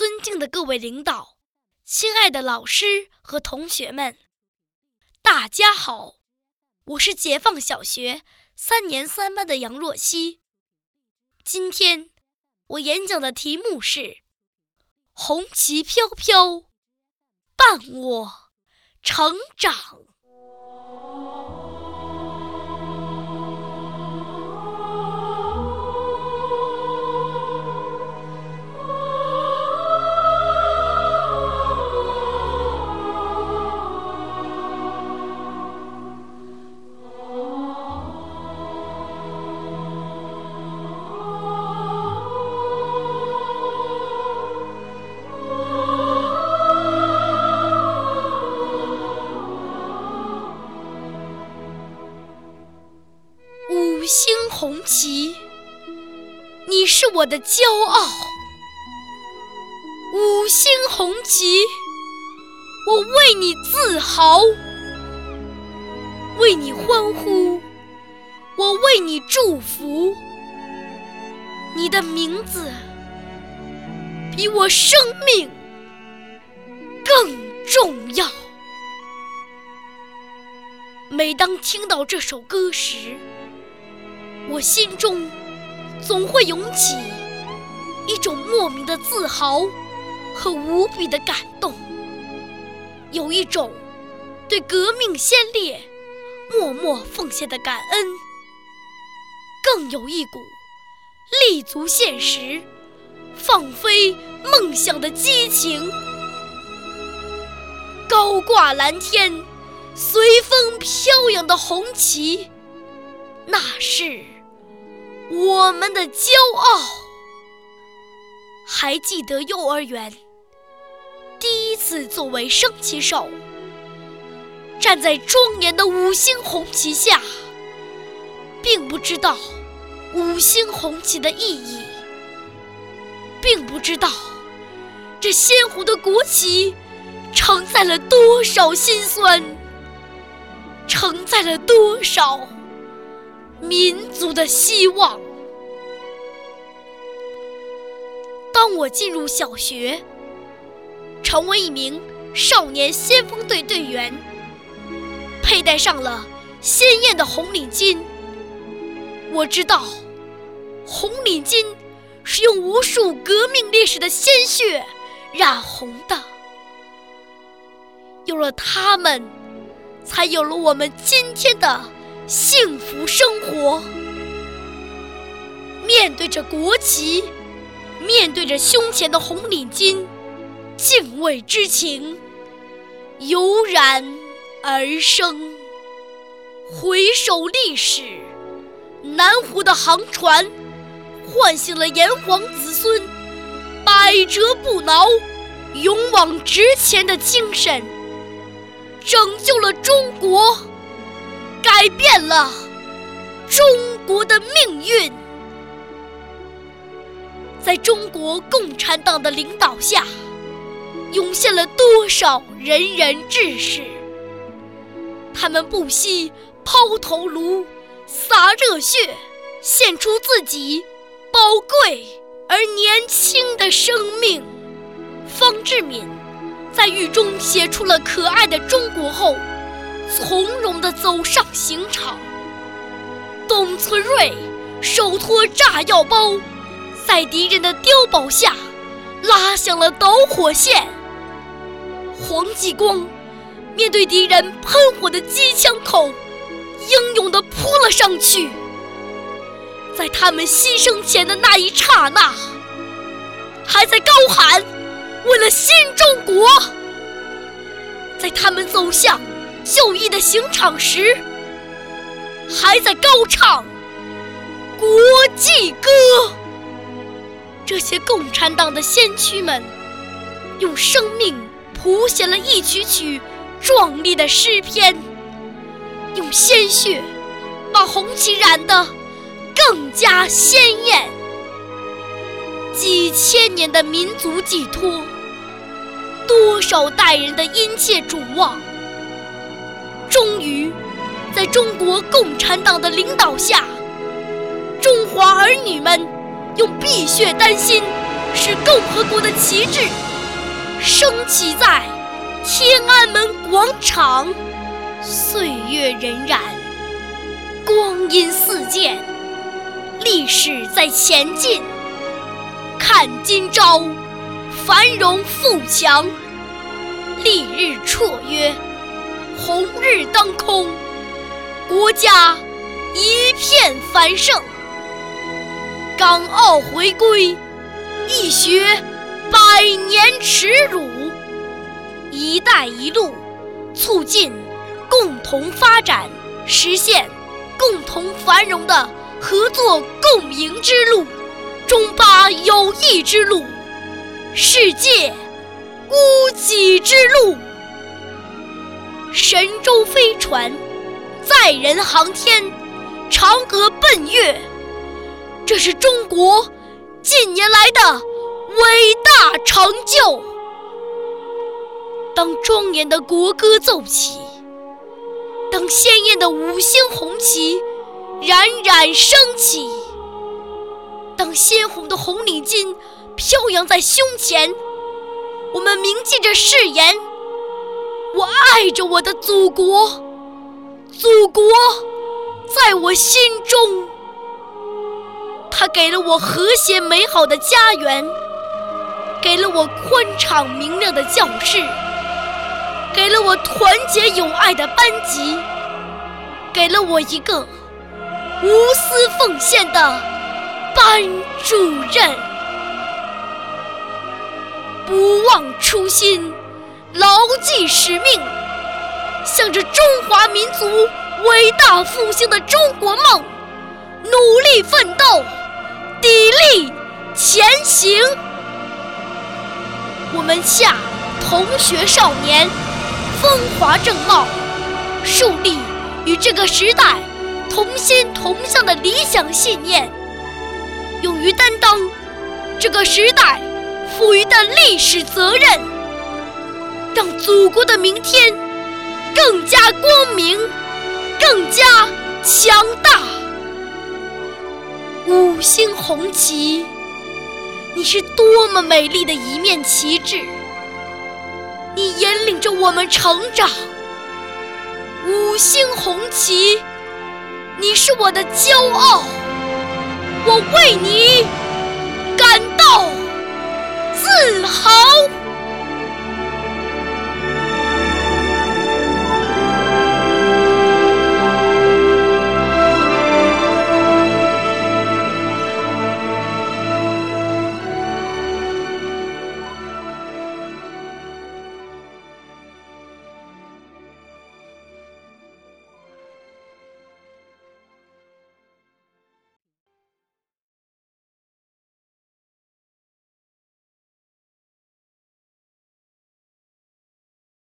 尊敬的各位领导，亲爱的老师和同学们，大家好！我是解放小学三年三班的杨若曦。今天我演讲的题目是“红旗飘飘，伴我成长”。是我的骄傲。五星红旗，我为你自豪，为你欢呼，我为你祝福。你的名字比我生命更重要。每当听到这首歌时，我心中总会涌起一种莫名的自豪和无比的感动，有一种对革命先烈默默奉献的感恩，更有一股立足现实、放飞梦想的激情。高挂蓝天、随风飘扬的红旗，那是。我们的骄傲。还记得幼儿园第一次作为升旗手，站在庄严的五星红旗下，并不知道五星红旗的意义，并不知道这鲜红的国旗承载了多少辛酸，承载了多少。民族的希望。当我进入小学，成为一名少年先锋队队员，佩戴上了鲜艳的红领巾。我知道，红领巾是用无数革命烈士的鲜血染红的。有了他们，才有了我们今天的。幸福生活。面对着国旗，面对着胸前的红领巾，敬畏之情油然而生。回首历史，南湖的航船唤醒了炎黄子孙百折不挠、勇往直前的精神，拯救了中国。改变了中国的命运，在中国共产党的领导下，涌现了多少仁人志士？他们不惜抛头颅、洒热血，献出自己宝贵而年轻的生命。方志敏在狱中写出了可爱的中国后。从容地走上刑场，董存瑞手托炸药包，在敌人的碉堡下拉响了导火线。黄继光面对敌人喷火的机枪口，英勇地扑了上去。在他们牺牲前的那一刹那，还在高喊“为了新中国”。在他们走向。就义的刑场时，还在高唱国际歌。这些共产党的先驱们，用生命谱写了一曲曲壮丽的诗篇，用鲜血把红旗染得更加鲜艳。几千年的民族寄托，多少代人的殷切瞩望。终于，在中国共产党的领导下，中华儿女们用碧血丹心使共和国的旗帜升起在天安门广场。岁月荏苒，光阴似箭，历史在前进。看今朝，繁荣富强，丽日绰约，红日当空，国家一片繁盛。港澳回归，一学百年耻辱。一带一路，促进。共同发展、实现共同繁荣的合作共赢之路，中巴友谊之路，世界屋脊之路，神舟飞船载人航天，嫦娥奔月，这是中国近年来的伟大成就。当庄严的国歌奏起。当鲜艳的五星红旗冉冉升起，当鲜红的红领巾飘扬在胸前，我们铭记着誓言：我爱着我的祖国，祖国在我心中。它给了我和谐美好的家园，给了我宽敞明亮的教室。给了我团结友爱的班级，给了我一个无私奉献的班主任。不忘初心，牢记使命，向着中华民族伟大复兴的中国梦努力奋斗，砥砺前行。我们下同学少年。风华正茂，树立与这个时代同心同向的理想信念，勇于担当这个时代赋予的历史责任，让祖国的明天更加光明、更加强大。五星红旗。你是多么美丽的一面旗帜。你引领着我们成长。五星红旗你是我的骄傲。我为你感到自豪。